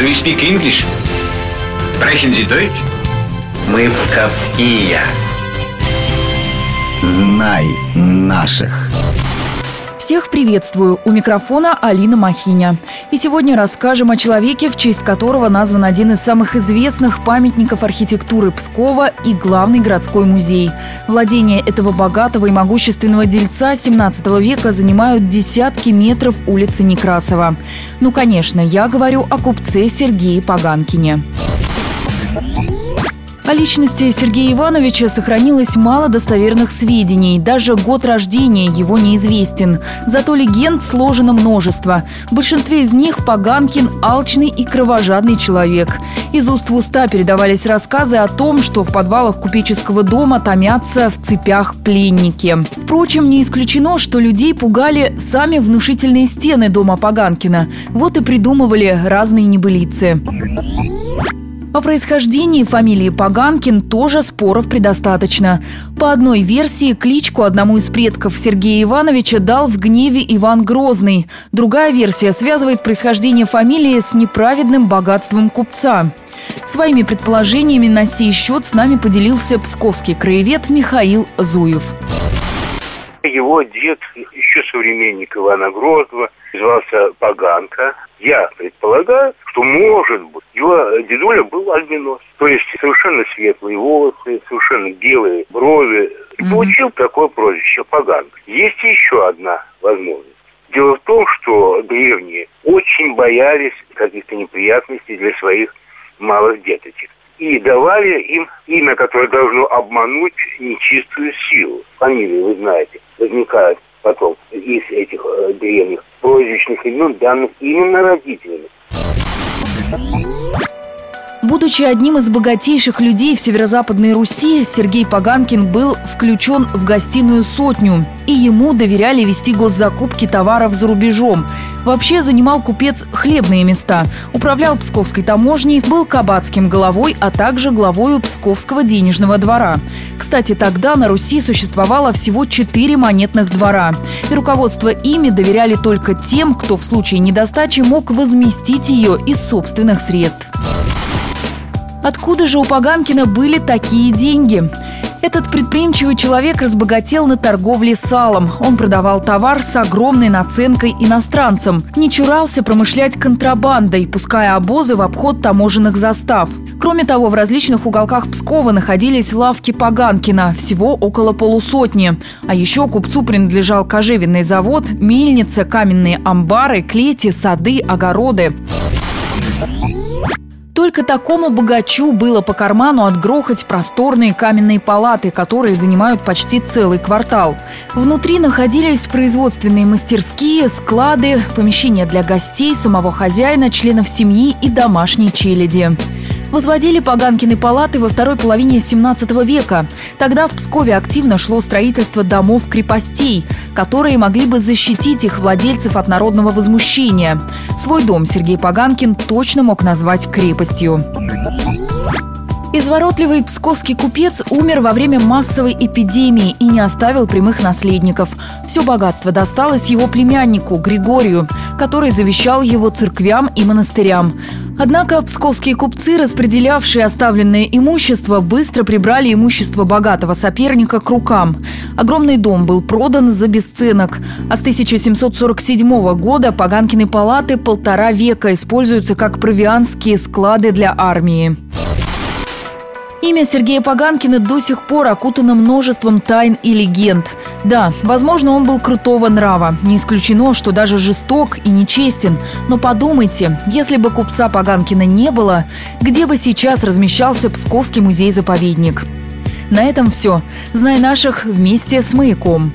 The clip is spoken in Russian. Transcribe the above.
Do you speak English? Sprechen Sie Deutsch? Мы псковские. Знай наших. Всех приветствую! У микрофона Алина Махиня. И сегодня расскажем о человеке, в честь которого назван один из самых известных памятников архитектуры Пскова и главный городской музей. Владение этого богатого и могущественного дельца 17 века занимают десятки метров улицы Некрасова. Ну, конечно, я говорю о купце Сергее Паганкине. О личности Сергея Ивановича сохранилось мало достоверных сведений. Даже год рождения его неизвестен. Зато легенд сложено множество. В большинстве из них Паганкин – алчный и кровожадный человек. Из уст в уста передавались рассказы о том, что в подвалах купеческого дома томятся в цепях пленники. Впрочем, не исключено, что людей пугали сами внушительные стены дома Паганкина. Вот и придумывали разные небылицы. О происхождении фамилии Паганкин тоже споров предостаточно. По одной версии, кличку одному из предков Сергея Ивановича дал в гневе Иван Грозный. Другая версия связывает происхождение фамилии с неправедным богатством купца. Своими предположениями на сей счет с нами поделился псковский краевед Михаил Зуев. Его дед, еще современник Ивана Грозного, звался Паганка. Я предполагаю, что, может быть, его дедуля был альбинос. То есть совершенно светлые волосы, совершенно белые брови. И mm-hmm. получил такое прозвище Паганка. Есть еще одна возможность. Дело в том, что древние очень боялись каких-то неприятностей для своих малых деточек. И давали им имя, которое должно обмануть нечистую силу. Фамилии, вы знаете, возникают потом из этих э, древних прозвищных имен, данных именно родителями. Будучи одним из богатейших людей в северо-западной Руси, Сергей Паганкин был включен в гостиную «Сотню», и ему доверяли вести госзакупки товаров за рубежом. Вообще занимал купец хлебные места, управлял Псковской таможней, был кабацким головой, а также главою Псковского денежного двора. Кстати, тогда на Руси существовало всего четыре монетных двора, и руководство ими доверяли только тем, кто в случае недостачи мог возместить ее из собственных средств. Откуда же у Паганкина были такие деньги? Этот предприимчивый человек разбогател на торговле салом. Он продавал товар с огромной наценкой иностранцам. Не чурался промышлять контрабандой, пуская обозы в обход таможенных застав. Кроме того, в различных уголках Пскова находились лавки Паганкина, всего около полусотни. А еще купцу принадлежал кожевенный завод, мельница, каменные амбары, клети, сады, огороды. Только такому богачу было по карману отгрохать просторные каменные палаты, которые занимают почти целый квартал. Внутри находились производственные мастерские, склады, помещения для гостей, самого хозяина, членов семьи и домашней челяди. Возводили Паганкины палаты во второй половине 17 века. Тогда в Пскове активно шло строительство домов-крепостей, которые могли бы защитить их владельцев от народного возмущения. Свой дом Сергей Паганкин точно мог назвать крепостью. Изворотливый псковский купец умер во время массовой эпидемии и не оставил прямых наследников. Все богатство досталось его племяннику Григорию, который завещал его церквям и монастырям. Однако псковские купцы, распределявшие оставленное имущество, быстро прибрали имущество богатого соперника к рукам. Огромный дом был продан за бесценок. А с 1747 года Паганкины палаты полтора века используются как провианские склады для армии. Имя Сергея Паганкина до сих пор окутано множеством тайн и легенд. Да, возможно, он был крутого нрава. Не исключено, что даже жесток и нечестен. Но подумайте, если бы купца Паганкина не было, где бы сейчас размещался Псковский музей-заповедник? На этом все. Знай наших вместе с «Маяком».